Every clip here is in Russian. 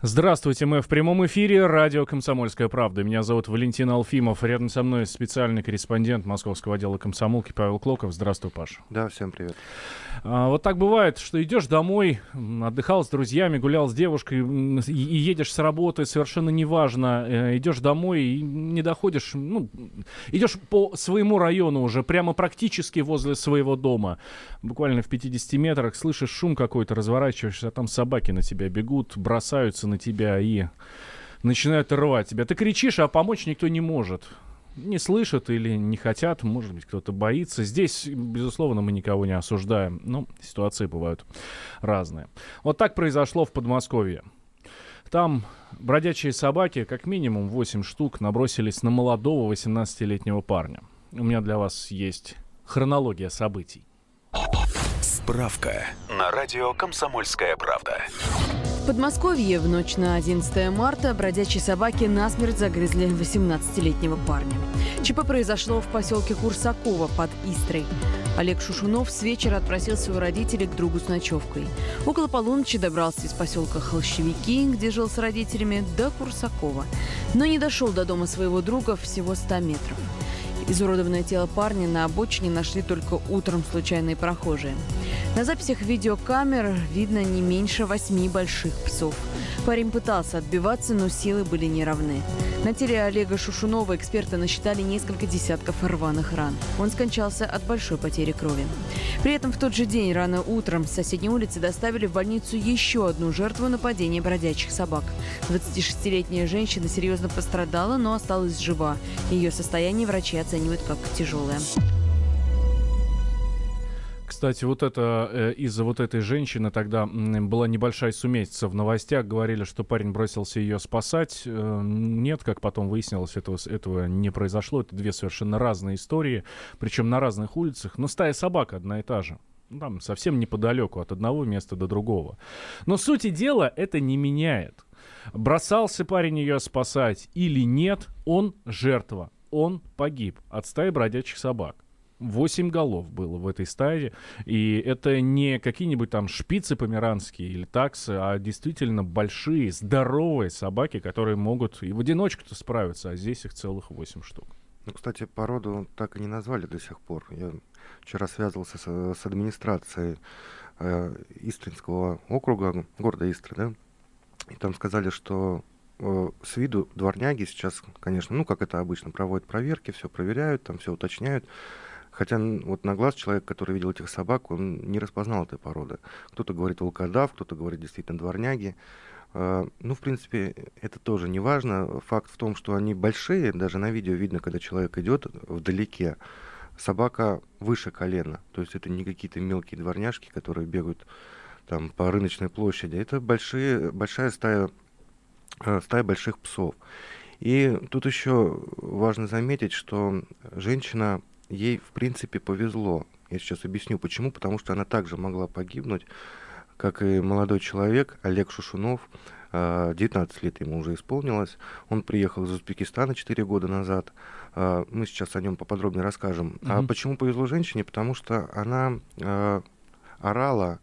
Здравствуйте, мы в прямом эфире радио «Комсомольская правда». Меня зовут Валентин Алфимов. Рядом со мной специальный корреспондент московского отдела комсомолки Павел Клоков. Здравствуй, Паша. Да, всем привет. А, вот так бывает, что идешь домой, отдыхал с друзьями, гулял с девушкой и, и едешь с работы, совершенно неважно, э, идешь домой и не доходишь, ну, идешь по своему району уже, прямо практически возле своего дома, буквально в 50 метрах, слышишь шум какой-то, разворачиваешься, а там собаки на тебя бегут, бросаются на тебя и начинают рвать тебя. Ты кричишь, а помочь никто не может не слышат или не хотят, может быть, кто-то боится. Здесь, безусловно, мы никого не осуждаем, но ситуации бывают разные. Вот так произошло в Подмосковье. Там бродячие собаки, как минимум 8 штук, набросились на молодого 18-летнего парня. У меня для вас есть хронология событий. Справка на радио «Комсомольская правда». Подмосковье в ночь на 11 марта бродячие собаки насмерть загрызли 18-летнего парня. ЧП произошло в поселке Курсакова под Истрой. Олег Шушунов с вечера отпросился у родителей к другу с ночевкой. Около полуночи добрался из поселка Холщевики, где жил с родителями, до Курсакова. Но не дошел до дома своего друга всего 100 метров. Изуродованное тело парня на обочине нашли только утром случайные прохожие. На записях видеокамер видно не меньше восьми больших псов. Парень пытался отбиваться, но силы были неравны. На теле Олега Шушунова эксперты насчитали несколько десятков рваных ран. Он скончался от большой потери крови. При этом в тот же день рано утром с соседней улицы доставили в больницу еще одну жертву нападения бродячих собак. 26-летняя женщина серьезно пострадала, но осталась жива. Ее состояние врачи оценивают как тяжелое. Кстати, вот это э, из-за вот этой женщины тогда была небольшая сумятица в новостях. Говорили, что парень бросился ее спасать. Э, нет, как потом выяснилось, этого, этого не произошло. Это две совершенно разные истории, причем на разных улицах. Но стая собак одна и та же. Ну, там совсем неподалеку от одного места до другого. Но сути дела это не меняет. Бросался парень ее спасать или нет, он жертва. Он погиб от стаи бродячих собак. Восемь голов было в этой стае. И это не какие-нибудь там шпицы померанские или таксы, а действительно большие, здоровые собаки, которые могут и в одиночку-то справиться, а здесь их целых восемь штук. Ну, кстати, породу так и не назвали до сих пор. Я вчера связывался с, с администрацией э, Истринского округа, города Истры, да, и там сказали, что э, с виду дворняги сейчас, конечно, ну, как это обычно, проводят проверки, все проверяют, там все уточняют. Хотя вот на глаз человек, который видел этих собак, он не распознал этой породы. Кто-то говорит волкодав, кто-то говорит действительно дворняги. Uh, ну, в принципе, это тоже не важно. Факт в том, что они большие, даже на видео видно, когда человек идет вдалеке, собака выше колена. То есть это не какие-то мелкие дворняжки, которые бегают там по рыночной площади. Это большие, большая стая, uh, стая больших псов. И тут еще важно заметить, что женщина ей, в принципе, повезло. Я сейчас объясню, почему. Потому что она также могла погибнуть, как и молодой человек Олег Шушунов. 19 а, лет ему уже исполнилось. Он приехал из Узбекистана 4 года назад. А, мы сейчас о нем поподробнее расскажем. Mm-hmm. А почему повезло женщине? Потому что она а, орала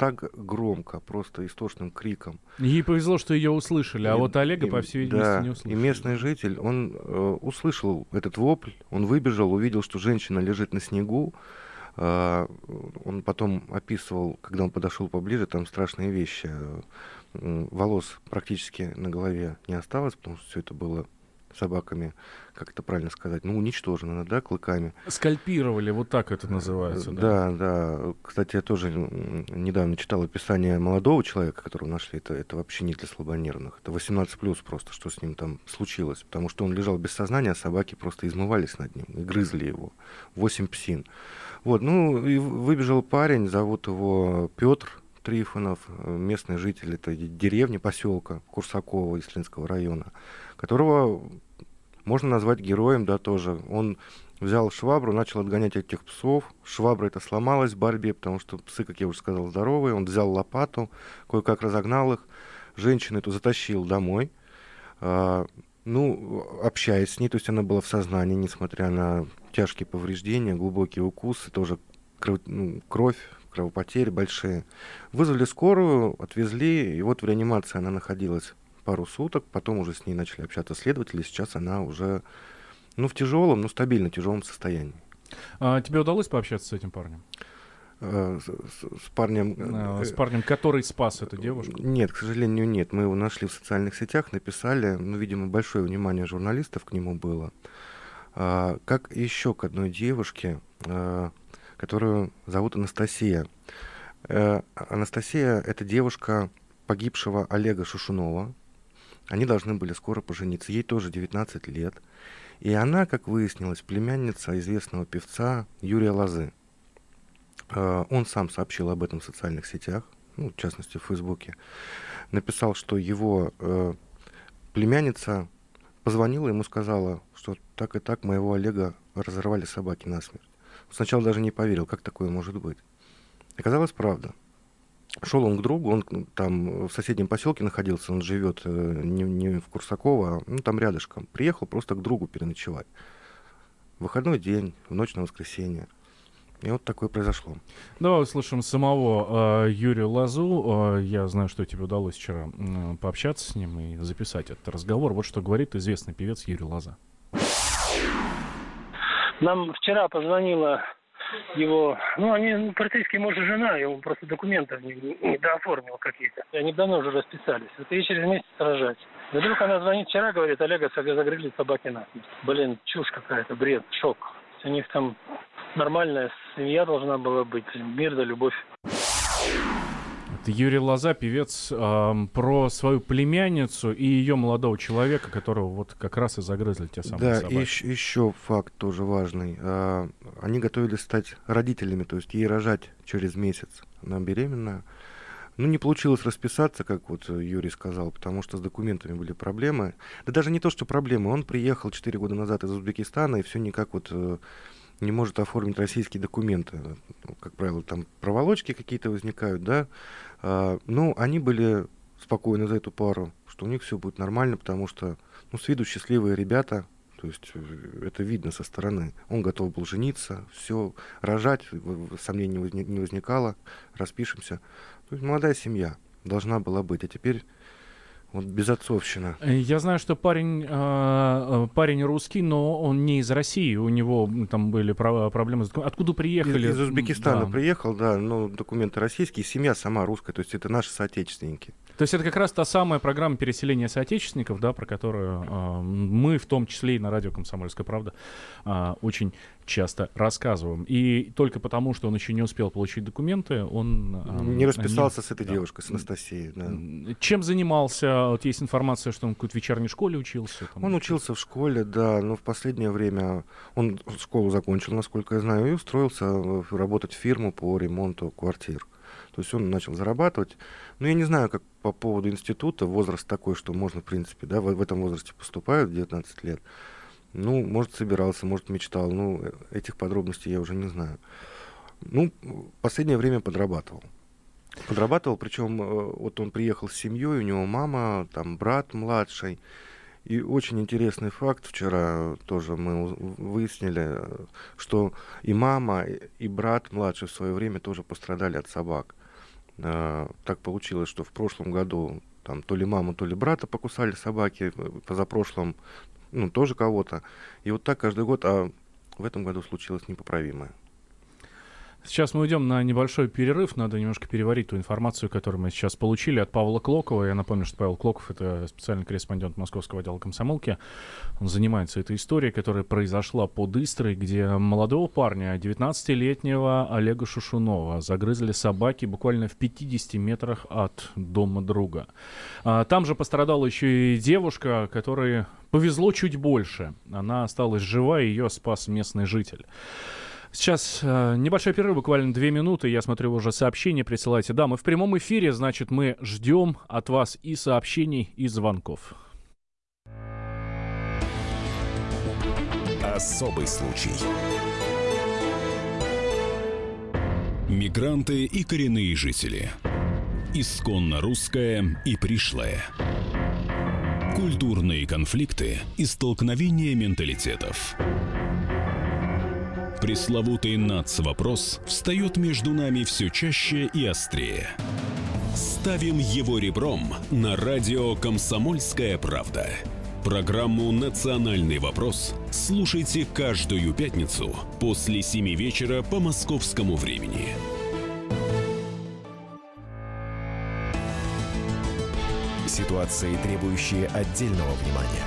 так громко, просто истошным криком. Ей повезло, что ее услышали, а и, вот Олега, и, по всей видимости, да, не услышали. И местный житель, он э, услышал этот вопль, он выбежал, увидел, что женщина лежит на снегу. Э, он потом описывал, когда он подошел поближе, там страшные вещи. Э, волос практически на голове не осталось, потому что все это было собаками, как это правильно сказать, ну, уничтожено, да, клыками. Скальпировали, вот так это называется. Да, да. да. Кстати, я тоже недавно читал описание молодого человека, которого нашли. Это, это вообще не для слабонервных. Это 18 плюс просто, что с ним там случилось. Потому что он лежал без сознания, а собаки просто измывались над ним и грызли его. Восемь псин. Вот, ну, и выбежал парень, зовут его Петр, Трифонов, местный житель этой деревни, поселка Курсакова, Ислинского района которого можно назвать героем, да, тоже. Он взял швабру, начал отгонять этих псов. Швабра это сломалась в борьбе, потому что псы, как я уже сказал, здоровые. Он взял лопату, кое-как разогнал их. Женщину эту затащил домой. А, ну, общаясь с ней, то есть она была в сознании, несмотря на тяжкие повреждения, глубокие укусы, тоже кровь, ну, кровь кровопотери большие. Вызвали скорую, отвезли, и вот в реанимации она находилась пару суток, потом уже с ней начали общаться следователи, сейчас она уже ну, в тяжелом, но стабильно тяжелом состоянии. А тебе удалось пообщаться с этим парнем? Э, с, с, с парнем... А, с парнем, который спас эту девушку? Нет, к сожалению, нет. Мы его нашли в социальных сетях, написали, ну, видимо, большое внимание журналистов к нему было. А, как еще к одной девушке, а, которую зовут Анастасия. А, Анастасия — это девушка погибшего Олега Шушунова. Они должны были скоро пожениться. Ей тоже 19 лет. И она, как выяснилось, племянница известного певца Юрия Лозы. А, он сам сообщил об этом в социальных сетях, ну, в частности, в Фейсбуке. Написал, что его э, племянница позвонила ему, сказала, что так и так моего Олега разорвали собаки насмерть. Сначала даже не поверил, как такое может быть. Оказалось, правда. Шел он к другу, он там в соседнем поселке находился, он живет э, не, не в Курсаково, а ну, там рядышком. Приехал просто к другу переночевать. выходной день, в ночь на воскресенье. И вот такое произошло. Давай услышим самого э, Юрия Лазу. Э, я знаю, что тебе удалось вчера э, пообщаться с ним и записать этот разговор. Вот что говорит известный певец Юрий Лаза. Нам вчера позвонила его, ну, они полицейский муж и жена, ему просто документов не, не дооформил какие-то. Они давно уже расписались. Вот и через месяц рожать. Вдруг она звонит вчера, говорит, Олега загрели собаки насмерть. Блин, чушь какая-то, бред, шок. У них там нормальная семья должна была быть, мир да любовь. Юрий Лоза, певец, э, про свою племянницу и ее молодого человека, которого вот как раз и загрызли те самые да, собаки. Да, и еще факт тоже важный. А, они готовились стать родителями, то есть ей рожать через месяц. Она беременная. Ну, не получилось расписаться, как вот Юрий сказал, потому что с документами были проблемы. Да даже не то, что проблемы. Он приехал 4 года назад из Узбекистана, и все никак вот э, не может оформить российские документы. Ну, как правило, там проволочки какие-то возникают, да. А, ну, они были спокойны за эту пару, что у них все будет нормально, потому что, ну, с виду счастливые ребята, то есть э, это видно со стороны. Он готов был жениться, все, рожать, сомнений не возникало, распишемся. То есть молодая семья должна была быть, а теперь вот безотцовщина. Э, я знаю, что парень, э, парень русский, но он не из России. У него там были проблемы. С... Откуда приехали? Из, из Узбекистана да. приехал, да, но документы российские, семья сама русская, то есть это наши соотечественники. То есть это как раз та самая программа переселения соотечественников, да, про которую э, мы, в том числе и на радио «Комсомольская правда», э, очень часто рассказываем. И только потому, что он еще не успел получить документы, он... Э, не расписался не... с этой да. девушкой, с Анастасией. Да. Чем занимался? Вот есть информация, что он в какой-то вечерней школе учился. Там, он учился в школе, да, но в последнее время он школу закончил, насколько я знаю, и устроился работать в фирму по ремонту квартир. То есть он начал зарабатывать. Но я не знаю, как по поводу института, возраст такой, что можно, в принципе, да, в, в этом возрасте поступают, 19 лет. Ну, может, собирался, может, мечтал. Ну, э, этих подробностей я уже не знаю. Ну, последнее время подрабатывал. Подрабатывал, причем э, вот он приехал с семьей, у него мама, там брат младший. И очень интересный факт вчера тоже мы выяснили, что и мама, и брат младший в свое время тоже пострадали от собак. А, так получилось, что в прошлом году там то ли маму, то ли брата покусали собаки, позапрошлом ну, тоже кого-то. И вот так каждый год, а в этом году случилось непоправимое. Сейчас мы уйдем на небольшой перерыв. Надо немножко переварить ту информацию, которую мы сейчас получили от Павла Клокова. Я напомню, что Павел Клоков — это специальный корреспондент московского отдела комсомолки. Он занимается этой историей, которая произошла под Истрой, где молодого парня, 19-летнего Олега Шушунова, загрызли собаки буквально в 50 метрах от дома друга. А, там же пострадала еще и девушка, которой повезло чуть больше. Она осталась жива, и ее спас местный житель. Сейчас э, небольшой перерыв, буквально две минуты. Я смотрю, уже сообщения присылайте. Да, мы в прямом эфире, значит, мы ждем от вас и сообщений, и звонков. Особый случай. Мигранты и коренные жители. Исконно русская и пришлая. Культурные конфликты и столкновения менталитетов. Пресловутый НАЦ-вопрос встает между нами все чаще и острее. Ставим его ребром на радио «Комсомольская правда». Программу «Национальный вопрос» слушайте каждую пятницу после 7 вечера по московскому времени. Ситуации, требующие отдельного внимания.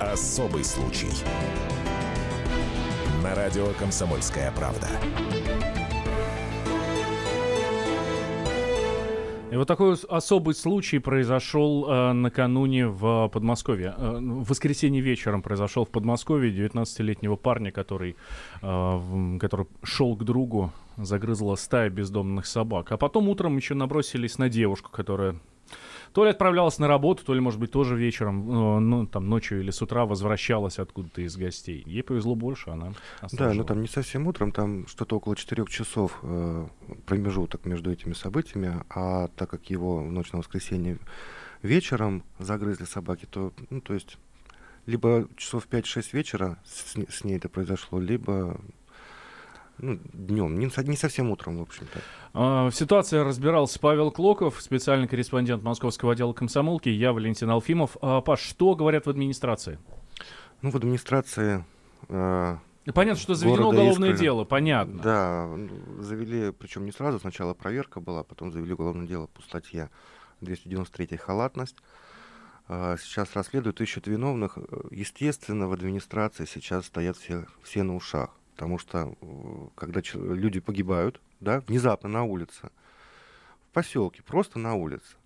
Особый случай. На радио «Комсомольская правда». И вот такой особый случай произошел э, накануне в Подмосковье. Э, в воскресенье вечером произошел в Подмосковье 19-летнего парня, который, э, который шел к другу, загрызла стая бездомных собак. А потом утром еще набросились на девушку, которая то ли отправлялась на работу, то ли, может быть, тоже вечером, э, ну, там, ночью или с утра возвращалась откуда-то из гостей. Ей повезло больше, она Да, но ну, там не совсем утром, там что-то около 4 часов э, промежуток между этими событиями, а так как его в ночь на воскресенье вечером загрызли собаки, то, ну, то есть, либо часов 5-6 вечера с, с ней это произошло, либо ну, днем, не, не совсем утром, в общем-то. А, в ситуации разбирался Павел Клоков, специальный корреспондент Московского отдела комсомолки. Я Валентин Алфимов. А, Паш, что говорят в администрации? Ну, в администрации... Э, понятно, что заведено уголовное Искры, дело, понятно. Да, завели, причем не сразу, сначала проверка была, потом завели уголовное дело по статье 293 «Халатность». А, сейчас расследуют, ищут виновных. Естественно, в администрации сейчас стоят все, все на ушах. Потому что э, когда люди погибают, да, внезапно на улице, в поселке, просто на улице,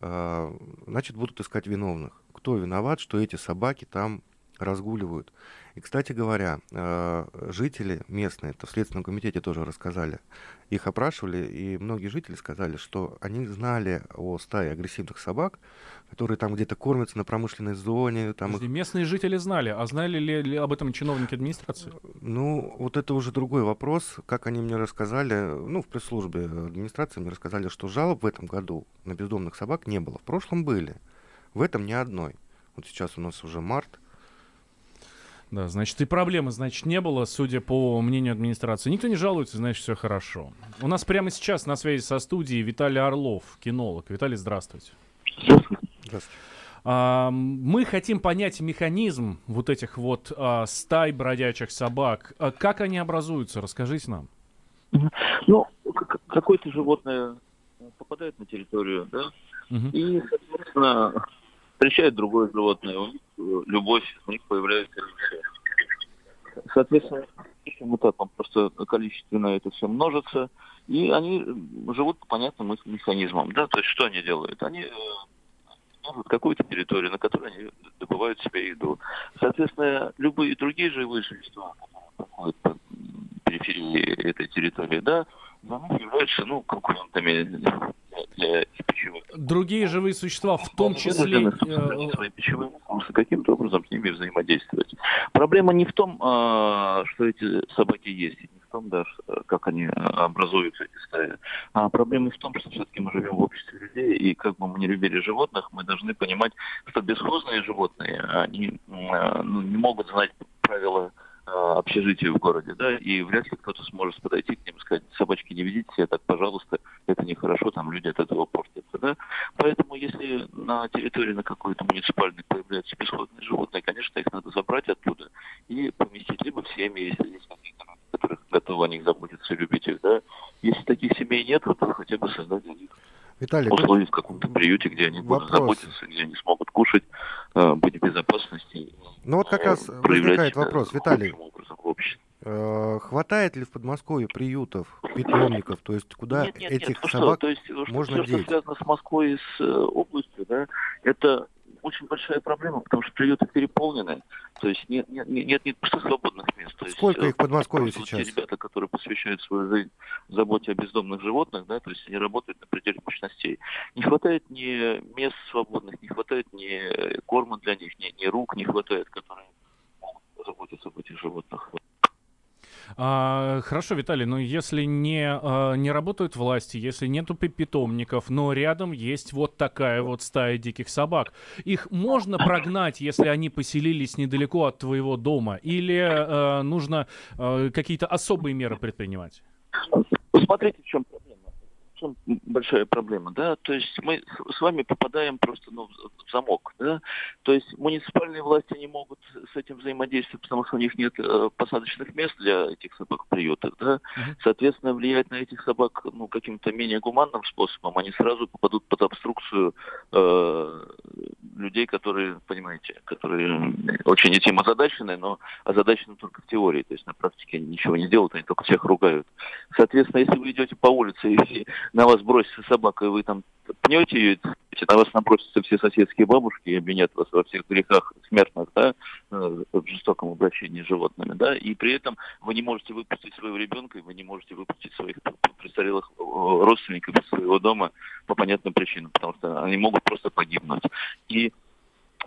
э, значит, будут искать виновных. Кто виноват, что эти собаки там разгуливают. И, кстати говоря, э, жители местные, это в Следственном комитете тоже рассказали, их опрашивали, и многие жители сказали, что они знали о стае агрессивных собак, которые там где-то кормятся на промышленной зоне. Там их... Местные жители знали, а знали ли, ли об этом чиновники администрации? Ну, вот это уже другой вопрос. Как они мне рассказали, ну, в пресс-службе администрации мне рассказали, что жалоб в этом году на бездомных собак не было. В прошлом были. В этом ни одной. Вот сейчас у нас уже март, да, значит, и проблемы, значит, не было, судя по мнению администрации. Никто не жалуется, значит, все хорошо. У нас прямо сейчас на связи со студией Виталий Орлов, кинолог. Виталий, здравствуйте. Здравствуйте. А, мы хотим понять механизм вот этих вот а, стай бродячих собак. А как они образуются? Расскажите нам. Ну, какое-то животное попадает на территорию, да, угу. и, соответственно, встречает другое животное, у них э, любовь, у них появляется любовь. Соответственно, вот этапом просто количественно это все множится, и они живут по понятным механизмам, да, то есть что они делают? Они э, какую-то территорию, на которой они добывают себе еду. Соответственно, любые другие живые существа, которые проходят по периферии этой территории, да, них являются, ну, конкурентами для пищевых. Другие живые существа, в том числе... Э, свои пищевые ресурсы, каким-то образом с ними взаимодействовать. Проблема не в том, а, что эти собаки есть, не в том, да, как они образуются, эти стаи, а проблема в том, что все-таки мы живем в обществе людей, и как бы мы не любили животных, мы должны понимать, что бесхозные животные, они ну, не могут знать правила Э, общежитию в городе, да, и вряд ли кто-то сможет подойти к ним и сказать, собачки не ведите себя так, пожалуйста, это нехорошо, там люди от этого портятся, да. Поэтому если на территории на какой-то муниципальной появляются бесходные животные, конечно, их надо забрать оттуда и поместить либо в семьи, если есть какие-то которые готовы о них заботиться и любить их, да. Если таких семей нет, то хотя бы создать для них Виталий, условия в каком-то приюте, где они вопрос. будут заботиться, где они смогут кушать, э, быть в безопасности. Ну вот как э, раз возникает вопрос, Виталий. Э, хватает ли в Подмосковье приютов, питомников, то есть куда нет, нет, этих нет, собак что? То есть, можно все, деть? Что связано с Москвой и с областью, да, это очень большая проблема, потому что приюты переполнены. То есть нет, нет, нет, нет просто свободных мест. То Сколько есть, их в Подмосковье сейчас? Те ребята, которые посвящают свою жизнь заботе о бездомных животных, да, то есть они работают на пределе мощностей. Не хватает ни мест свободных, не хватает ни корма для них, ни, ни рук не хватает, которые могут заботиться об этих животных. А, хорошо, Виталий, но если не, а, не работают власти, если нету питомников, но рядом есть вот такая вот стая диких собак, их можно прогнать, если они поселились недалеко от твоего дома? Или а, нужно а, какие-то особые меры предпринимать? Смотрите, в чем проблема чем большая проблема, да, то есть мы с вами попадаем просто ну, в замок, да, то есть муниципальные власти не могут с этим взаимодействовать, потому что у них нет э, посадочных мест для этих собак в приютах, да, соответственно, влиять на этих собак, ну, каким-то менее гуманным способом, они сразу попадут под обструкцию э, людей, которые, понимаете, которые очень этим озадачены, но озадачены только в теории, то есть на практике ничего не делают, они только всех ругают. Соответственно, если вы идете по улице и на вас бросится собака, и вы там пнете ее, на вас набросятся все соседские бабушки и обвинят вас во всех грехах смертных, да, э, в жестоком обращении с животными, да, и при этом вы не можете выпустить своего ребенка, и вы не можете выпустить своих престарелых э, родственников из своего дома по понятным причинам, потому что они могут просто погибнуть. И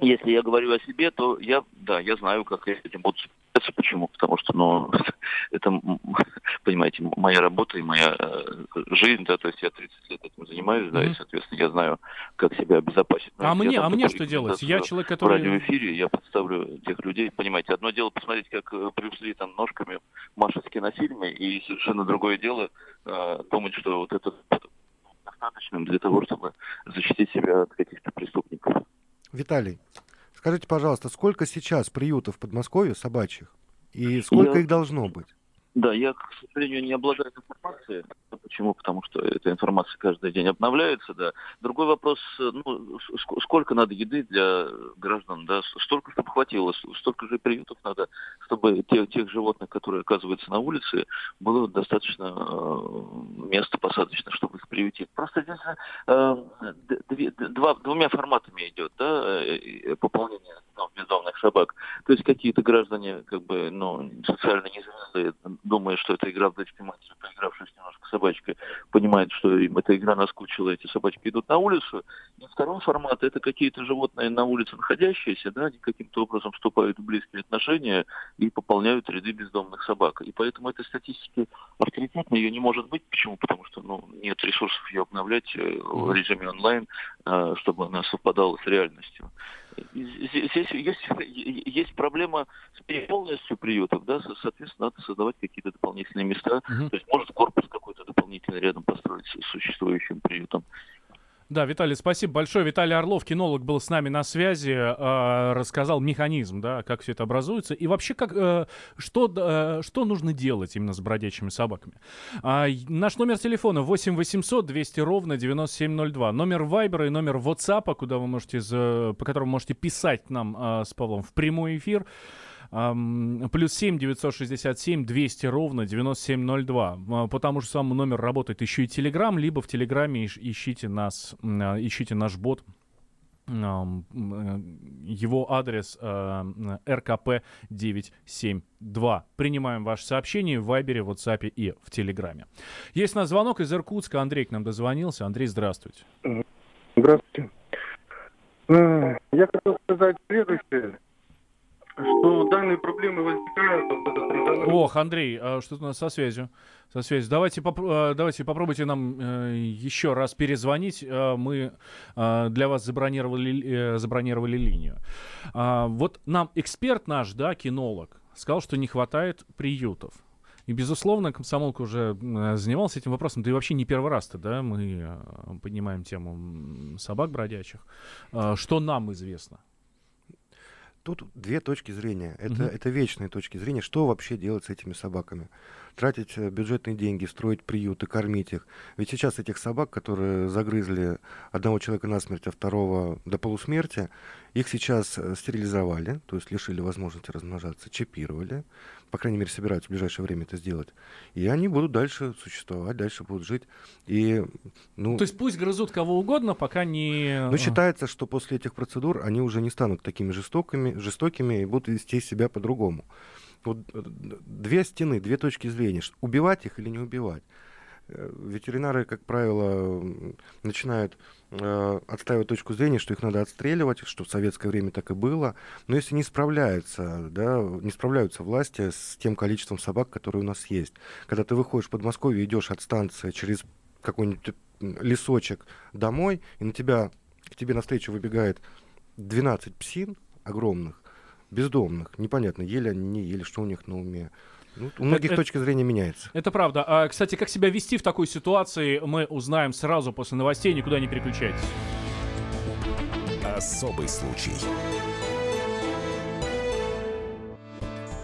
если я говорю о себе, то я, да, я знаю, как я этим буду справляться. Почему? Потому что, ну, это, понимаете, моя работа и моя э, жизнь, да, то есть я 30 лет этим занимаюсь, да, mm-hmm. и, соответственно, я знаю, как себя обезопасить. А мне, а мне что делать? Я человек, который... В радиоэфире я представлю тех людей, понимаете, одно дело посмотреть, как э, Брюс Ли там ножками машет в кинофильме, и совершенно другое дело э, думать, что вот это достаточным для того, чтобы защитить себя от каких-то преступников. Виталий, скажите, пожалуйста, сколько сейчас приютов в Подмосковье собачьих? И сколько их должно быть? Да, я, к сожалению, не обладаю информацией. Почему? Потому что эта информация каждый день обновляется, да. Другой вопрос, ну, сколько надо еды для граждан, да, столько, чтобы хватило, столько же приютов надо, чтобы тех, тех животных, которые оказываются на улице, было достаточно э, места посадочно, чтобы их приютить. Просто здесь э, две, два, двумя форматами идет, да, э, пополнение ну, бездомных собак. То есть какие-то граждане, как бы, ну, социально незрелые, думая, что это игра в дочки матери, поигравшись немножко собачкой, понимает, что им эта игра наскучила, эти собачки идут на улицу. И второй формат – это какие-то животные на улице находящиеся, да, они каким-то образом вступают в близкие отношения и пополняют ряды бездомных собак. И поэтому этой статистики авторитетной ее не может быть. Почему? Потому что ну, нет ресурсов ее обновлять э, в режиме онлайн, э, чтобы она совпадала с реальностью здесь есть, есть проблема с переполненностью приютов, да, соответственно, надо создавать какие-то дополнительные места. Угу. То есть может корпус какой-то дополнительный рядом построить с существующим приютом. Да, Виталий, спасибо большое. Виталий Орлов, кинолог, был с нами на связи, э, рассказал механизм, да, как все это образуется. И вообще, как, э, что, э, что нужно делать именно с бродячими собаками. А, наш номер телефона 8 800 200 ровно 9702. Номер Вайбера и номер WhatsApp, куда вы можете, по которому можете писать нам э, с Павлом в прямой эфир. Плюс 7 967 200 ровно 9702. А, по тому же самому номеру работает еще и Телеграм, либо в Телеграме ищите нас, а, ищите наш бот э, его адрес РКП-972. Принимаем ваши сообщения в Вайбере, в WhatsApp и в Телеграме. Есть у нас звонок из Иркутска. Андрей к нам дозвонился. Андрей, здравствуйте. Здравствуйте. Э, я хотел сказать следующее что данные проблемы возникают. Ох, Андрей, а что-то у нас со связью. Со связью. Давайте, поп а, давайте попробуйте нам э, еще раз перезвонить. А, мы э, для вас забронировали, э, забронировали линию. А, вот нам эксперт наш, да, кинолог, сказал, что не хватает приютов. И, безусловно, комсомолка уже занимался этим вопросом. Да и вообще не первый раз-то, да, мы э, поднимаем тему собак бродячих. Э, что нам известно? Тут две точки зрения. Это, угу. это вечные точки зрения. Что вообще делать с этими собаками? Тратить э, бюджетные деньги, строить приюты, кормить их. Ведь сейчас этих собак, которые загрызли одного человека насмерть, а второго до полусмерти, их сейчас э, стерилизовали, то есть лишили возможности размножаться, чипировали, по крайней мере, собираются в ближайшее время это сделать. И они будут дальше существовать, дальше будут жить. И, ну, То есть пусть грызут кого угодно, пока не... Но считается, что после этих процедур они уже не станут такими жестокими, жестокими и будут вести себя по-другому. Вот э, две стены, две точки зрения. Убивать их или не убивать. э, ветеринары, как правило, начинают э, отстаивать точку зрения, что их надо отстреливать, что в советское время так и было. Но если не справляются, да, не справляются власти с тем количеством собак, которые у нас есть. Когда ты выходишь в Подмосковье, идешь от станции через какой-нибудь лесочек домой, и на тебя, к тебе навстречу выбегает 12 псин огромных, бездомных, непонятно, ели они, не ели, что у них на уме. Ну, у многих это, точка зрения меняется. Это правда. А, кстати, как себя вести в такой ситуации, мы узнаем сразу после новостей. Никуда не переключайтесь. Особый случай.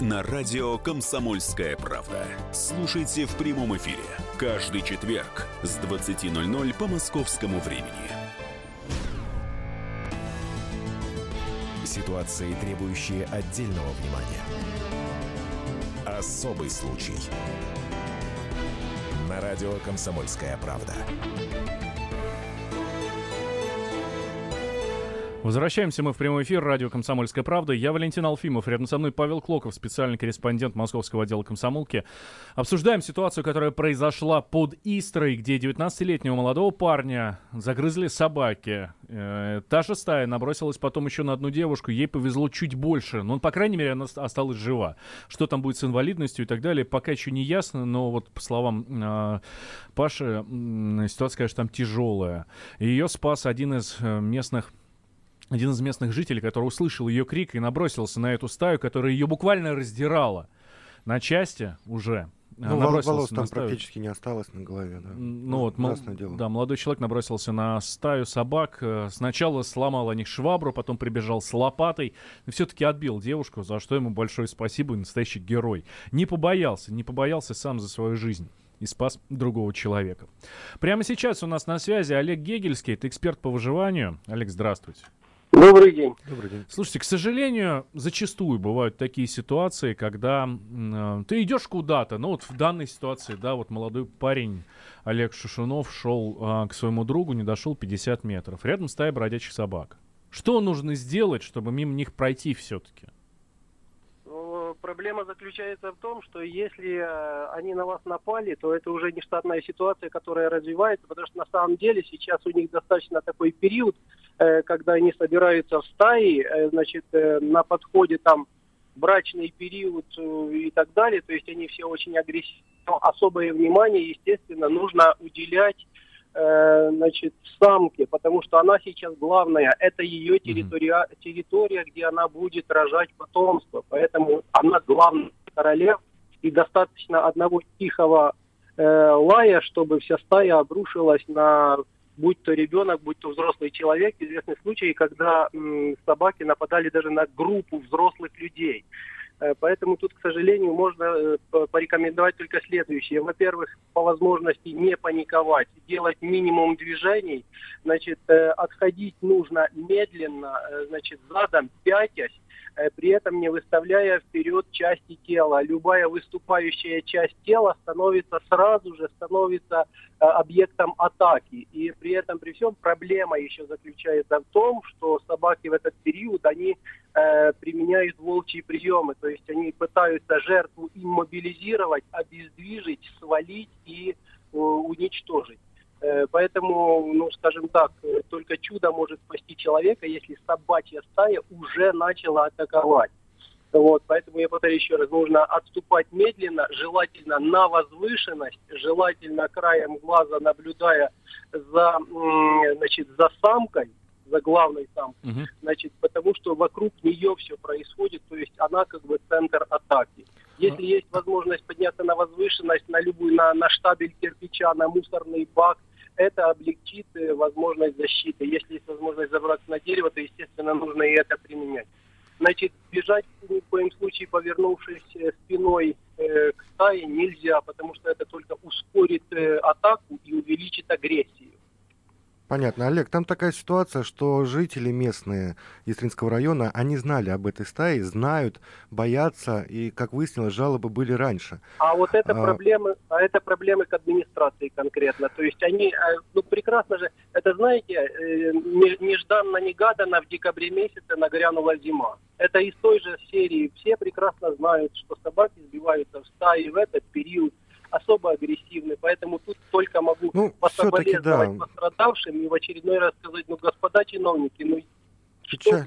на радио «Комсомольская правда». Слушайте в прямом эфире каждый четверг с 20.00 по московскому времени. Ситуации, требующие отдельного внимания. Особый случай. На радио «Комсомольская правда». Возвращаемся мы в прямой эфир. Радио «Комсомольская правда». Я Валентин Алфимов. Рядом со мной Павел Клоков, специальный корреспондент Московского отдела комсомолки. Обсуждаем ситуацию, которая произошла под Истрой, где 19-летнего молодого парня загрызли собаки. Э, та же стая набросилась потом еще на одну девушку. Ей повезло чуть больше. Но, по крайней мере, она осталась жива. Что там будет с инвалидностью и так далее, пока еще не ясно. Но вот по словам э, Паши, э, ситуация, конечно, там тяжелая. Ее спас один из э, местных один из местных жителей, который услышал ее крик и набросился на эту стаю, которая ее буквально раздирала на части уже. Ну, волос там стаю. практически не осталось на голове, да. Ну вот, мол, дело. да, молодой человек набросился на стаю собак. Э, сначала сломал о них швабру, потом прибежал с лопатой. И все-таки отбил девушку, за что ему большое спасибо, настоящий герой. Не побоялся, не побоялся сам за свою жизнь и спас другого человека. Прямо сейчас у нас на связи Олег Гегельский, это эксперт по выживанию. Олег, здравствуйте. Добрый день. Добрый день. Слушайте, к сожалению, зачастую бывают такие ситуации, когда э, ты идешь куда-то, ну вот в данной ситуации, да, вот молодой парень Олег Шушунов шел э, к своему другу, не дошел 50 метров. Рядом стая бродячих собак. Что нужно сделать, чтобы мимо них пройти все-таки? Проблема заключается в том, что если э, они на вас напали, то это уже не штатная ситуация, которая развивается, потому что на самом деле сейчас у них достаточно такой период, Э, когда они собираются в стаи, э, значит, на подходе там брачный период и так далее, то есть они все очень агрессивны. Но особое внимание, естественно, нужно уделять значит, самке, потому что она сейчас главная, это ее территория, территория, где она будет рожать потомство, поэтому она главная королева, и достаточно одного тихого э, лая, чтобы вся стая обрушилась на будь то ребенок, будь то взрослый человек, известны случаи, когда м, собаки нападали даже на группу взрослых людей. Э, поэтому тут, к сожалению, можно э, порекомендовать только следующее. Во-первых, по возможности не паниковать, делать минимум движений. Значит, э, отходить нужно медленно, значит, задом пятясь, при этом не выставляя вперед части тела. Любая выступающая часть тела становится сразу же становится э, объектом атаки. И при этом, при всем, проблема еще заключается в том, что собаки в этот период, они э, применяют волчьи приемы, то есть они пытаются жертву иммобилизировать, обездвижить, свалить и э, уничтожить. Э, поэтому, ну, скажем так, э, только чудо может спасти человека, если собачья стая уже начала атаковать. Вот, поэтому я повторю еще раз, нужно отступать медленно, желательно на возвышенность, желательно краем глаза наблюдая за, значит, за самкой, за главной самкой, угу. значит, потому что вокруг нее все происходит, то есть она как бы центр атаки. Если а. есть возможность подняться на возвышенность, на любую, на, на штабель кирпича, на мусорный бак – это облегчит э, возможность защиты. Если есть возможность забраться на дерево, то, естественно, нужно и это применять. Значит, бежать ни в коем случае, повернувшись э, спиной э, к стае, нельзя, потому что это только ускорит э, атаку и увеличит агрессию. Понятно. Олег, там такая ситуация, что жители местные Истринского района, они знали об этой стае, знают, боятся, и, как выяснилось, жалобы были раньше. А вот это А- проблемы, а это проблемы к администрации конкретно. То есть они, э, ну прекрасно же, это знаете, э, не- нежданно-негаданно в декабре месяце нагрянула зима. Это из той же серии. Все прекрасно знают, что собаки сбиваются в стаи в этот период особо агрессивны. Поэтому тут только могу Ну, пособолезновать да, пострадавшим и в очередной раз сказать, ну, господа чиновники, ну, Печаль-?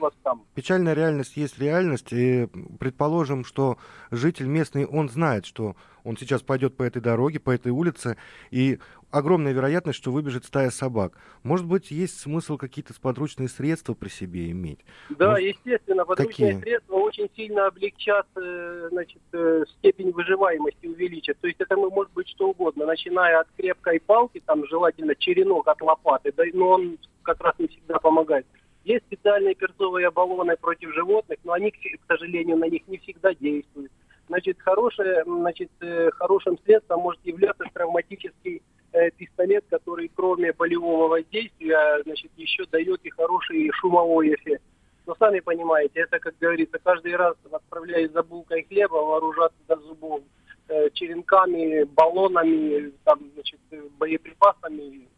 Печальная реальность есть реальность, и предположим, что житель местный, он знает, что он сейчас пойдет по этой дороге, по этой улице, и огромная вероятность, что выбежит стая собак. Может быть, есть смысл какие-то сподручные средства при себе иметь? Да, Может, естественно, подручные какие? средства очень сильно облегчат э, значит, э, степень выживаемости, увеличат. То есть это может быть что угодно, начиная от крепкой палки, там желательно черенок от лопаты, да, но он как раз не всегда помогает. Есть специальные перцовые баллоны против животных, но они, к сожалению, на них не всегда действуют. Значит, хорошее, значит, э, хорошим средством может являться травматический э, пистолет, который кроме болевого воздействия, значит, еще дает и хороший шумовой эффект. Но сами понимаете, это, как говорится, каждый раз, отправляясь за булкой хлеба, вооружаться до зубов э, черенками, баллонами, там, значит, э, боеприпасами,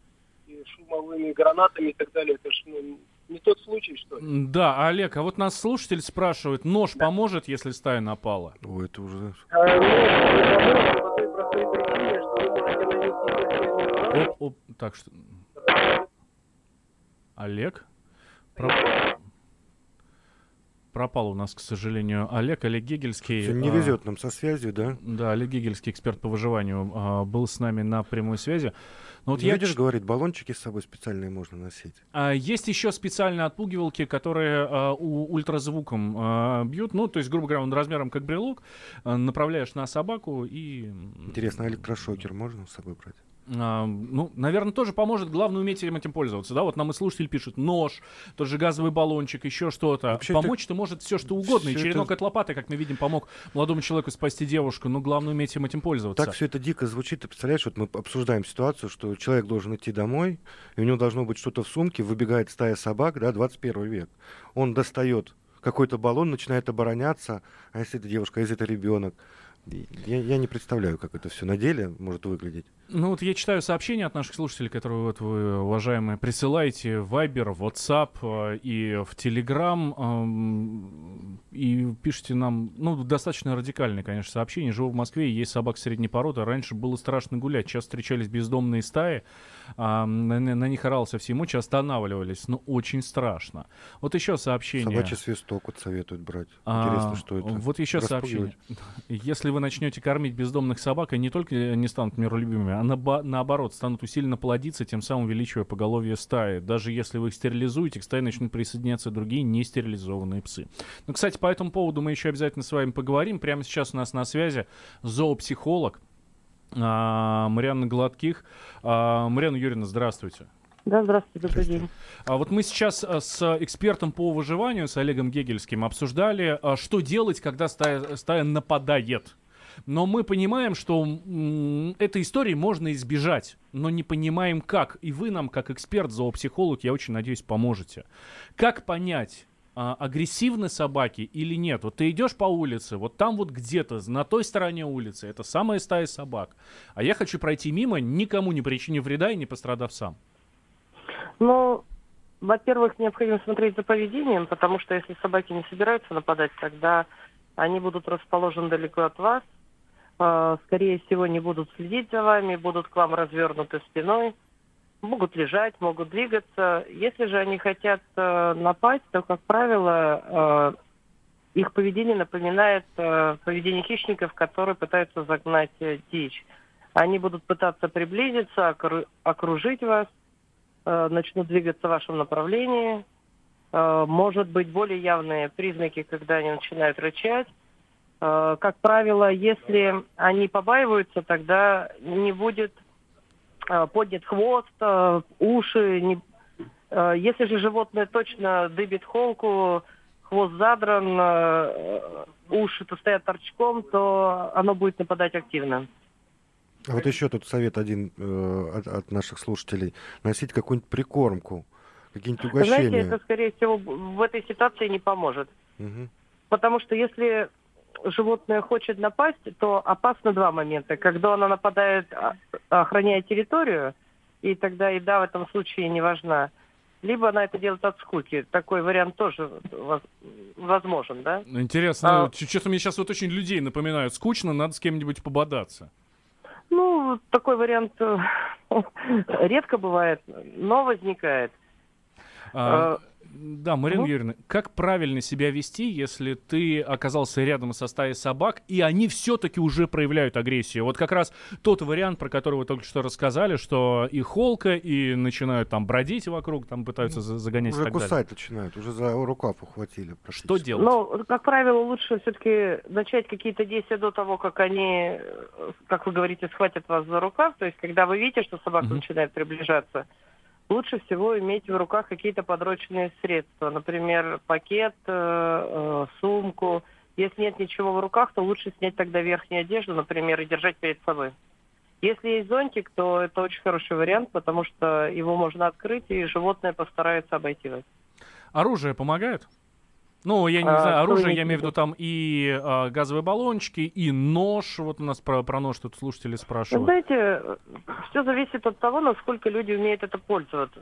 и шумовыми гранатами и так далее. Это ж ну, не тот случай, что ли. Да, Олег, а вот нас слушатель спрашивает, нож поможет, если стая напала? Ой, это уже... А, урон. Оп, оп, так что... Олег? Про- Пропал у нас, к сожалению, Олег. Олег Гегельский. Всё, не а, везет нам со связью, да? Да, Олег Гегельский, эксперт по выживанию, а, был с нами на прямой связи. Но вот Не я Видишь, ч- говорит, баллончики с собой специальные можно носить. А, Есть еще специальные отпугивалки, которые а, у- ультразвуком а, бьют. Ну, то есть, грубо говоря, он размером как брелок. а, Направляешь на собаку и... Интересно, а электрошокер можно с собой брать? А, ну, наверное, тоже поможет. Главное уметь этим, этим пользоваться. Да, вот нам и слушатель пишет нож, тот же газовый баллончик, еще что-то. Помочь-то может все что угодно. И черенок это- от лопаты, как мы видим, помог молодому человеку спасти девушку. Но главное уметь им этим пользоваться. Так все это дико звучит. Ты представляешь, вот мы обсуждаем ситуацию, что человек должен идти домой, и у него должно быть что-то в сумке, выбегает стая собак, да, 21 век. Он достает какой-то баллон, начинает обороняться, а если это девушка, а если это ребенок. Я, я не представляю, как это все на деле может выглядеть. Ну вот я читаю сообщения от наших слушателей, которые вот вы, уважаемые, присылаете в Viber, в WhatsApp э, и в Telegram эм, и пишите нам, ну, достаточно радикальные, конечно, сообщения. Живу в Москве, есть собак средней породы. Раньше было страшно гулять. Сейчас встречались бездомные стаи, а, на, них орал со всей мочи, останавливались. Ну, очень страшно. Вот еще сообщение. Собачий свисток вот советуют брать. А, Интересно, что это. Вот еще сообщение. Если вы начнете кормить бездомных собак, они не только не станут миролюбимыми, а наоборот станут усиленно плодиться, тем самым увеличивая поголовье стаи. Даже если вы их стерилизуете, к стае начнут присоединяться другие нестерилизованные псы. Ну, кстати, по этому поводу мы еще обязательно с вами поговорим. Прямо сейчас у нас на связи зоопсихолог а, Марианна Гладких. А, Марианна Юрьевна, здравствуйте. Да, здравствуйте, добрый день. А вот мы сейчас а, с экспертом по выживанию, с Олегом Гегельским, обсуждали, а, что делать, когда стая, стая нападает. Но мы понимаем, что м, этой истории можно избежать, но не понимаем как. И вы нам, как эксперт, зоопсихолог, я очень надеюсь, поможете. Как понять, а, агрессивны собаки или нет? Вот ты идешь по улице, вот там вот где-то, на той стороне улицы, это самая стая собак. А я хочу пройти мимо, никому не причинив вреда и не пострадав сам. Ну, во-первых, необходимо смотреть за поведением, потому что если собаки не собираются нападать, тогда они будут расположены далеко от вас, скорее всего, не будут следить за вами, будут к вам развернуты спиной, могут лежать, могут двигаться. Если же они хотят э, напасть, то, как правило, э, их поведение напоминает э, поведение хищников, которые пытаются загнать дичь. Они будут пытаться приблизиться, окру- окружить вас, начнут двигаться в вашем направлении. Может быть, более явные признаки, когда они начинают рычать. Э, как правило, если они побаиваются, тогда не будет э, поднят хвост, э, уши. не- Если же животное точно дыбит холку, хвост задран, э, уши-то стоят торчком, то оно будет нападать активно. А вот еще тут совет один э, от, от наших слушателей. Носить какую-нибудь прикормку, какие-нибудь угощения. Знаете, это, скорее всего, в этой ситуации не поможет. Мгм. Потому что если животное хочет напасть, то опасно два момента. Когда оно нападает, а- охраняя территорию, и тогда еда в этом случае не важна. Либо она это делает от скуки. Такой вариант тоже воз- возможен, да? Интересно, А- ч- честно, мне сейчас вот очень людей напоминают. Скучно, надо с кем-нибудь пободаться. Ну, такой вариант э, редко бывает, но возникает. А, да, Марина ну. Юрьевна, как правильно себя вести, если ты оказался рядом со стаей собак, и они все-таки уже проявляют агрессию? Вот как раз тот вариант, про который вы только что рассказали, что и холка, и начинают там бродить вокруг, там пытаются за- загонять и Уже так далее. кусать начинают, уже за рукав ухватили. Что делать? Ну, как правило, лучше все-таки начать какие-то действия до того, как они, э, как вы говорите, схватят вас за рукав. То есть, когда вы видите, что собака Мгм. начинает приближаться, лучше всего иметь в руках какие-то подручные средства. Например, пакет, э, э, сумку. Если нет ничего в руках, то лучше снять тогда верхнюю одежду, например, и держать перед собой. Если есть зонтик, то это очень хороший вариант, потому что его можно открыть, и животное постарается обойти вас. Оружие помогает? Ну, я не А, знаю, оружие, вы я имею в виду там и а, газовые баллончики, и нож. Вот у нас про, про нож тут слушатели Вы спрашивают. знаете, все зависит от того, насколько люди умеют это пользоваться.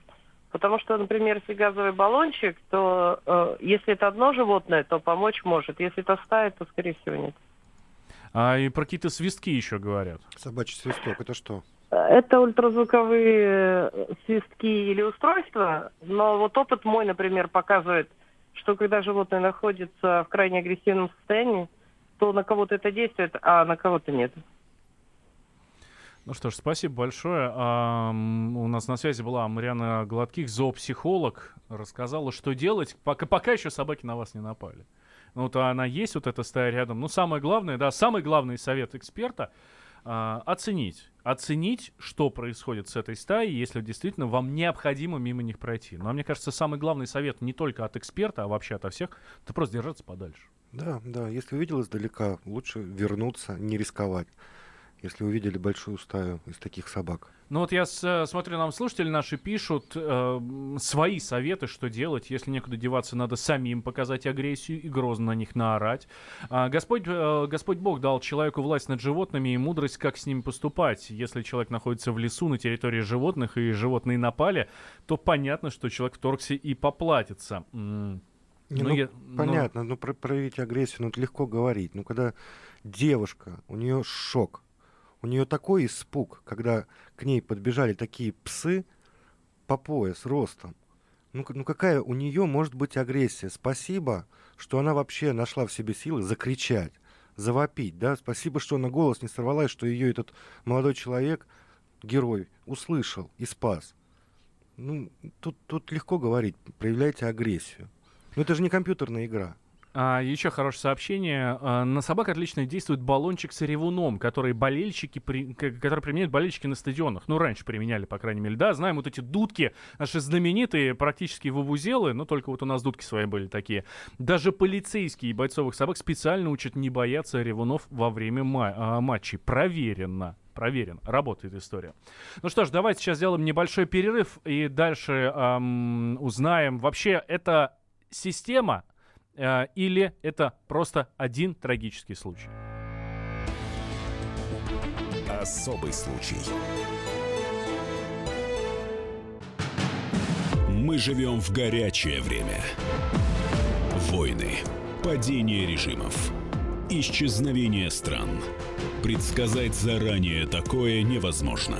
Потому что, например, если газовый баллончик, то э, если это одно животное, то помочь может. Если это стая, то, скорее всего, нет. А и про какие-то свистки еще говорят. Собачий свисток, это что? Это ультразвуковые э, свистки или устройства, но вот опыт мой, например, показывает, что когда животное находится в крайне агрессивном состоянии, то на кого-то это действует, а на кого-то нет. Ну что ж, спасибо большое. А, у нас на связи была Мариана Гладких, зоопсихолог. Рассказала, что делать, пока, пока еще собаки на вас не напали. Ну вот она есть, вот эта стая рядом. Ну самое главное, да, самый главный совет эксперта а, оценить. Оценить, что происходит с этой стаей, если действительно вам необходимо мимо них пройти. А мне кажется, самый главный совет не только от эксперта, а вообще ото всех, это просто держаться подальше. Да, да, если увидел издалека, лучше вернуться, не рисковать. Если увидели большую стаю из таких собак. Ну вот я с- э, смотрю, нам слушатели наши пишут э, свои советы, что делать. Если некуда деваться, надо самим показать агрессию и грозно на них наорать. А, Господь, э, Господь Бог дал человеку власть над животными и мудрость, как с ними поступать. Если человек находится в лесу на территории животных и животные напали, то понятно, что человек вторгся и поплатится. Не, ну, ну, я- ну, понятно, ну, про- проявить агрессию, ну, это легко говорить. Ну, когда девушка, у нее шок, у нее такой испуг, когда к ней подбежали такие псы по пояс ростом. Ну, ну какая у нее может быть агрессия? Спасибо, что она вообще нашла в себе силы закричать, завопить, да? Спасибо, что она голос не сорвала, и что ее этот молодой человек, герой, услышал и спас. Ну, тут, тут легко говорить, проявляйте агрессию. Но это же не компьютерная игра. А, еще хорошее сообщение. А, на собак отлично действует баллончик с ревуном, который болельщики, при- который применяют болельщики на стадионах. Ну, раньше применяли, по крайней мере. Да, знаем вот эти дудки, наши знаменитые, практически вувузелы, но только вот у нас дудки свои были такие. Даже полицейские и бойцовых собак специально учат не бояться ревунов во время ма- а, матчей. Проверено. Проверен. Работает история. Ну что ж, давайте сейчас сделаем небольшой перерыв и дальше ам, узнаем. Вообще, это система э, или это просто один трагический случай? Особый случай. Мы живем в горячее время. Войны, падение режимов, исчезновение стран. Предсказать заранее такое невозможно.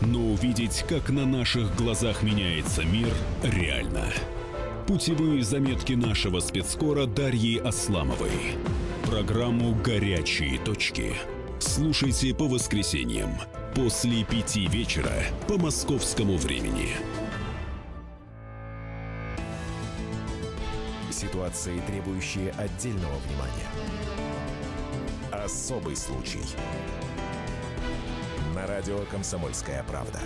Но увидеть, как на наших глазах меняется мир, реально. Путевые заметки нашего спецскора Дарьи Асламовой. Программу «Горячие точки». Слушайте по воскресеньям после пяти вечера по московскому времени. Ситуации, требующие отдельного внимания. Особый случай. На радио «Комсомольская правда».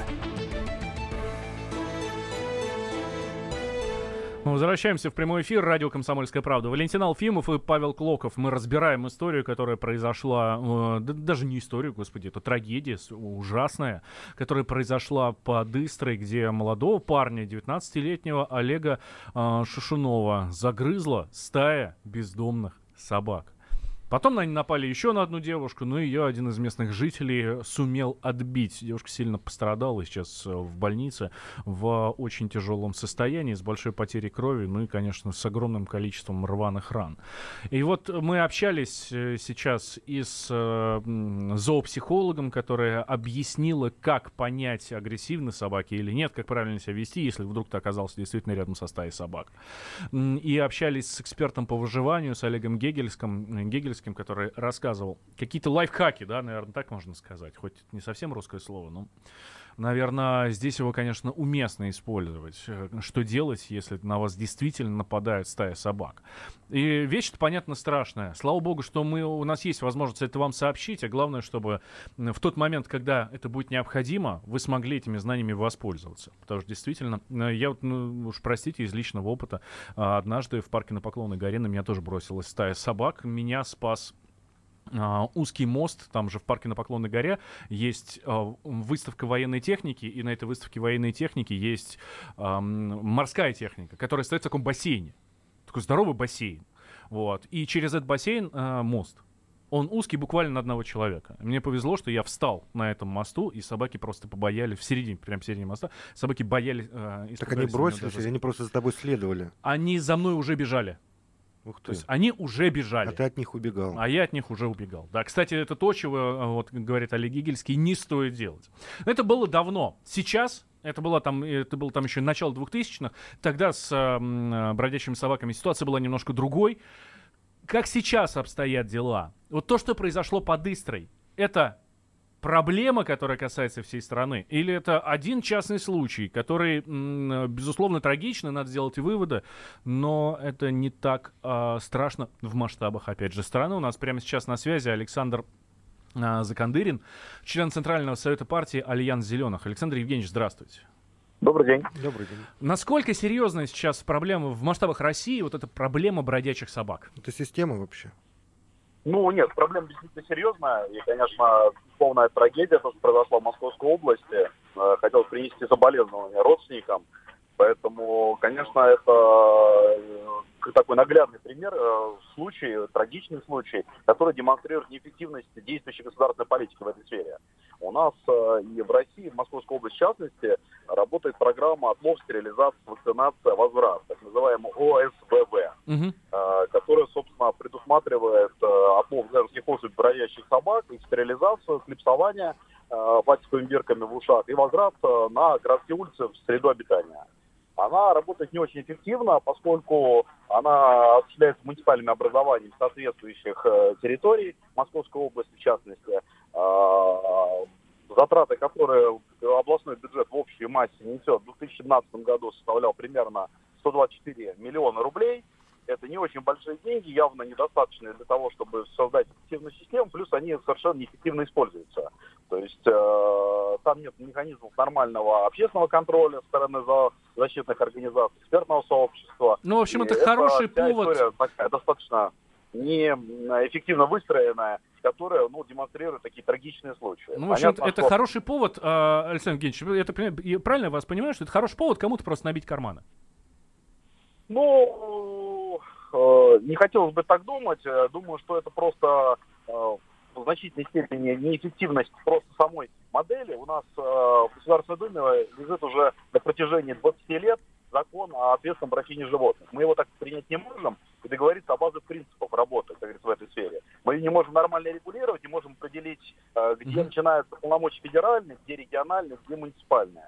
Мы возвращаемся в прямой эфир. Радио «Комсомольская правда». Валентин Алфимов и Павел Клоков. Мы разбираем историю, которая произошла... Э, да, даже не историю, господи, это трагедия ужасная, которая произошла под Истрой, где молодого парня, 19-летнего Олега э, Шушунова, загрызла стая бездомных собак. Потом них напали еще на одну девушку, но ее один из местных жителей сумел отбить. Девушка сильно пострадала сейчас э, в больнице в очень тяжелом состоянии, с большой потерей крови, ну и, конечно, с огромным количеством рваных ран. И вот мы общались э, сейчас и с э, зоопсихологом, которая объяснила, как понять, агрессивны собаки или нет, как правильно себя вести, если вдруг ты оказался действительно рядом со стаей собак. И общались с экспертом по выживанию, с Олегом Гегельским, Гегельским Высоцким, который рассказывал. Какие-то лайфхаки, да, наверное, так можно сказать, хоть не совсем русское слово, но, наверное, здесь его, конечно, уместно использовать. Э, что делать, если на вас действительно нападает стая собак? И вещь-то, понятно, страшная. Слава богу, что мы, у нас есть возможность это вам сообщить, а главное, чтобы в тот момент, когда это будет необходимо, вы смогли этими знаниями воспользоваться. Потому что действительно, э, я вот, ну, уж простите, из личного опыта, а, однажды в парке на Поклонной горе на меня тоже бросилась стая собак. Меня спас узкий мост, там же в парке на Поклонной горе есть uh, выставка военной техники, и на этой выставке военной техники есть uh, морская техника, которая стоит в таком бассейне. Такой здоровый бассейн. Вот. И через этот бассейн мост. Он узкий буквально на одного человека. Мне повезло, что я встал на этом мосту, и собаки просто побоялись, в середине, прям в середине моста, собаки боялись... так они бросились, или они просто за тобой следовали? Они за мной уже бежали. Ух ты. То есть они уже бежали. А ты от них убегал. А я от них уже убегал. Да, кстати, это то, чего, э, вот, говорит Олег Гигельский, не стоит делать. Это было давно. Сейчас это было там, это было там еще начало 2000-х. Тогда с э, бродячими собаками ситуация была немножко другой. Как сейчас обстоят дела? Вот то, что произошло под Истрой, это проблема, которая касается всей страны, или это один частный случай, который, безусловно, трагичный, надо сделать выводы, но это не так э, страшно в масштабах, опять же, страны. У нас прямо сейчас на связи Александр э, Закандырин, член Центрального совета партии Альянс Зеленых. Александр Евгеньевич, здравствуйте. Добрый день. Добрый день. Насколько серьезная сейчас проблема в масштабах России, вот эта проблема бродячих собак? Это система вообще? Ну, нет, проблема действительно серьезная. И, конечно, полная трагедия, то, что произошло в Московской области. Э, хотел принести соболезнования родственникам. Поэтому, конечно, это э, такой наглядный пример, э, случай, трагичный случай, который демонстрирует неэффективность действующей государственной политики в этой сфере. У нас и в России, в Московской области в частности, работает программа отлов, стерилизация, вакцинация, возврат, так называемая ОСВВ, угу. которая, собственно, предусматривает отлов женских особей бродящих собак, их стерилизацию, клипсование пластиковыми бирками в ушах и возврат на городские улицы в среду обитания она работает не очень эффективно, поскольку она осуществляется муниципальными образованиями соответствующих э, территорий, Московской области в частности, э, затраты, которые областной бюджет в общей массе несет в 2017 году составлял примерно 124 миллиона рублей – это не очень большие деньги, явно недостаточные для того, чтобы создать эффективную систему, плюс они совершенно неэффективно используются. То есть э, там нет механизмов нормального общественного контроля со стороны защитных организаций, экспертного сообщества. Ну, в общем, это, это хороший повод. История такая, достаточно неэффективно выстроенная, которая ну, демонстрирует такие трагичные случаи. Ну, в общем, Понятно, это что... хороший повод, э, Александр Евгеньевич, это, я правильно вас понимаю, что это хороший повод кому-то просто набить карманы? Ну, э, не хотелось бы так думать. Э, думаю, что это просто э, в значительной степени неэффективность просто самой модели. У нас в Государственной Думе лежит уже на протяжении 20 лет закон о ответственном обращении животных. Мы его так принять не можем и договориться о базовых принципах работы, как говорится, в этой сфере. Мы не можем нормально регулировать, не можем определить, где mm-hmm. начинаются полномочия федеральные, где региональные, где муниципальные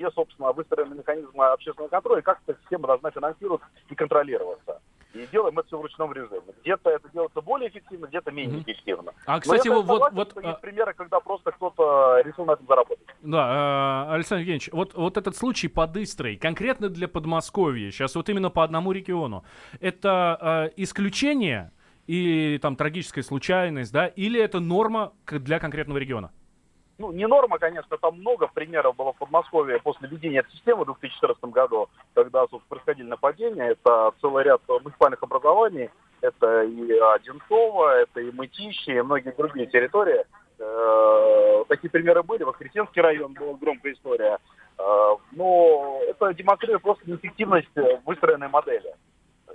где, собственно, выстроены механизмы общественного контроля, как эта система должна финансироваться и контролироваться. И делаем это все в ручном режиме. Где-то это делается более эффективно, где-то менее mm-hmm. эффективно. А, кстати, вот, согласен, вот... Есть а... примеры, когда просто кто-то решил на этом заработать. Да, э, Александр Евгеньевич, вот, вот этот случай под Истрой, конкретно для Подмосковья, сейчас вот именно по одному региону, это э, исключение и там трагическая случайность, да, или это норма для конкретного региона? Ну, не норма, конечно, там много примеров было в Подмосковье после введения этой системы в 2014 году, когда происходили нападения. Это целый ряд муниципальных образований. Это и Одинцово, это и Мытищи, и многие другие территории. Э, такие примеры были. Воскресенский район была громкая история. Э, но это демонстрирует просто неэффективность выстроенной модели.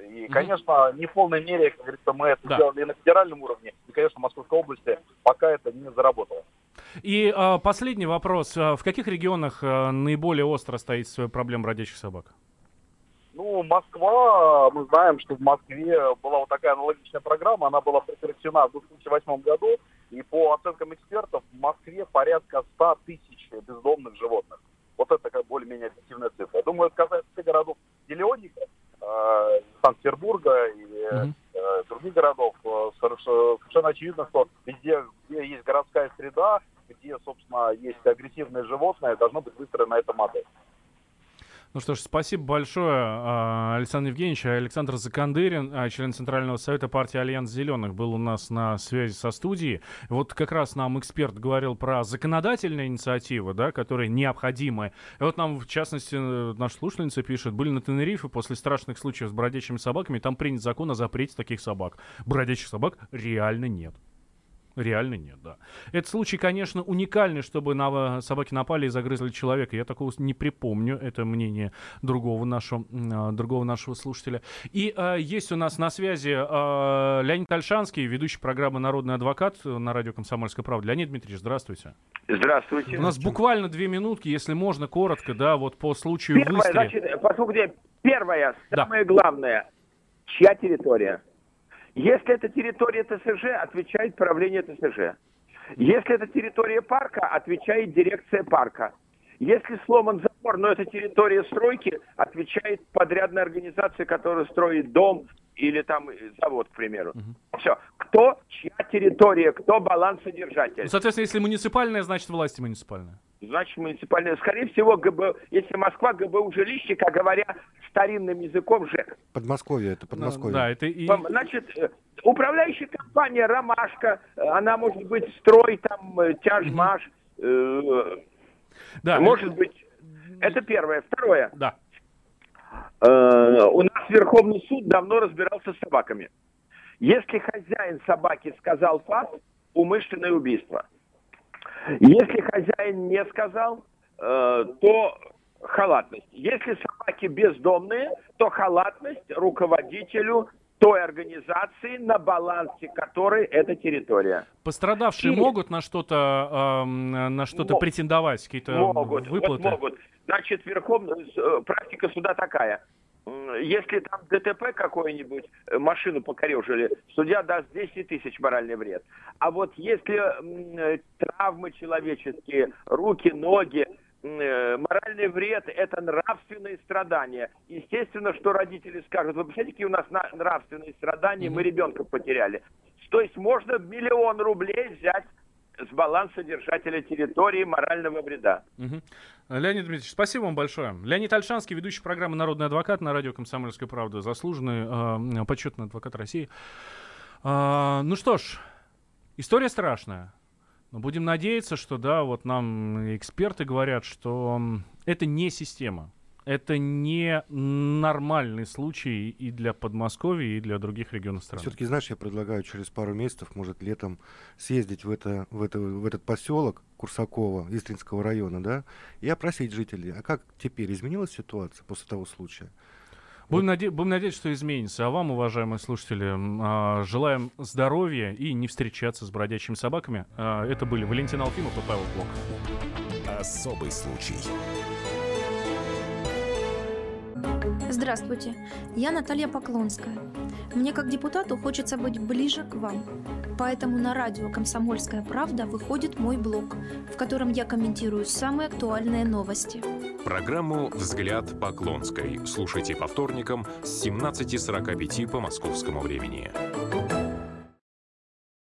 И, конечно, не в полной мере, как говорится, мы это да. сделали и на федеральном уровне, и, конечно, в Московской области пока это не заработало. И э, последний вопрос. В каких регионах э, наиболее остро стоит проблема бродячих собак? Ну, Москва, мы знаем, что в Москве была вот такая аналогичная программа, она была прекращена в 2008 году, и по оценкам экспертов в Москве порядка 100 тысяч бездомных животных. Вот это как более-менее объективная цифра. Я думаю, это касается всех городов миллионника, э, Санкт-Петербурга или mm-hmm. э, других городов. Э, совершенно очевидно, что везде, где есть городская среда, где, собственно, есть агрессивные животные, должно быть выстроена эта модель. Ну что ж, спасибо большое, а, Александр Евгеньевич. Александр Закандырин, а, член Центрального совета партии Альянс Зеленых, был у нас на связи со студией. Вот как раз нам эксперт говорил про законодательные инициативы, да, которые необходимы. И вот нам, в частности, наша слушательница пишет, были на Тенерифе после страшных случаев с бродячими собаками, там принят закон о запрете таких собак. Бродячих собак реально нет. Реально нет, да. Этот случай, конечно, уникальный, чтобы на собаки напали и загрызли человека. Я такого не припомню. Это мнение другого нашего, а, другого нашего слушателя. И э, есть у нас на связи э, Леонид Альшанский, ведущий программы «Народный адвокат» на радио «Комсомольская правда». Леонид Дмитриевич, здравствуйте. Здравствуйте. У нас буквально две минутки, если можно, коротко, да, вот по случаю Первое, выстрела. Значит, послушайте, первое, самое да. главное, чья территория? Если это территория ТСЖ, отвечает правление ТСЖ. Если это территория парка, отвечает дирекция парка. Если сломан забор, но это территория стройки, отвечает подрядная организация, которая строит дом или там завод, к примеру. Угу. Все. Кто, чья территория, кто балансодержатель. Ну, соответственно, если муниципальная, значит власти муниципальная. Значит, муниципальная. Скорее всего, ГБ, если Москва, ГБУ жилище, как говоря старинным языком, ЖЭК. Подмосковье, это Подмосковье. Да, это и... Значит, э, управляющая компания «Ромашка», э, она может быть «Строй», там, э, «Тяжмаш», э, да. может быть... Это первое. Второе. Да. Э, у нас Верховный суд давно разбирался с собаками. Если хозяин собаки сказал факт, умышленное убийство. Если хозяин не сказал, э, то халатность. Если собаки бездомные, то халатность руководителю той организации, на балансе которой эта территория. Пострадавшие И... могут на что-то э, на что-то Мог... претендовать, какие-то могут, выплаты? Вот могут. Значит, верхом э, практика суда такая. Если там ДТП какой-нибудь, э, машину покорежили, судья даст 10 тысяч моральный вред. А вот если э, травмы человеческие, руки, ноги, э, моральный вред – это нравственные страдания. Естественно, что родители скажут, вы представляете, какие у нас нравственные страдания, мы ребенка потеряли. То есть можно миллион рублей взять с баланса держателя территории морального вреда. Угу. Леонид Дмитриевич, спасибо вам большое. Леонид Альшанский, ведущий программы «Народный адвокат» на радио «Комсомольская правда», заслуженный э, почетный адвокат России. Э, ну что ж, история страшная. Но будем надеяться, что да, вот нам эксперты говорят, что это не система это не нормальный случай и для Подмосковья, и для других регионов страны. Все-таки, знаешь, я предлагаю через пару месяцев, может, летом съездить в, это, в, это, в этот поселок Курсакова, Истринского района, да, и опросить жителей, а как теперь изменилась ситуация после того случая? Будем, наде- будем надеяться, что изменится. А вам, уважаемые слушатели, а, желаем здоровья и не встречаться с бродячими собаками. А, это были Валентин Алфимов и Павел Блок. Особый случай. Здравствуйте, я Наталья Поклонская. Мне как депутату хочется быть ближе к вам. Поэтому на радио «Комсомольская правда» выходит мой блог, в котором я комментирую самые актуальные новости. Программу «Взгляд Поклонской» слушайте по вторникам с 17.45 по московскому времени.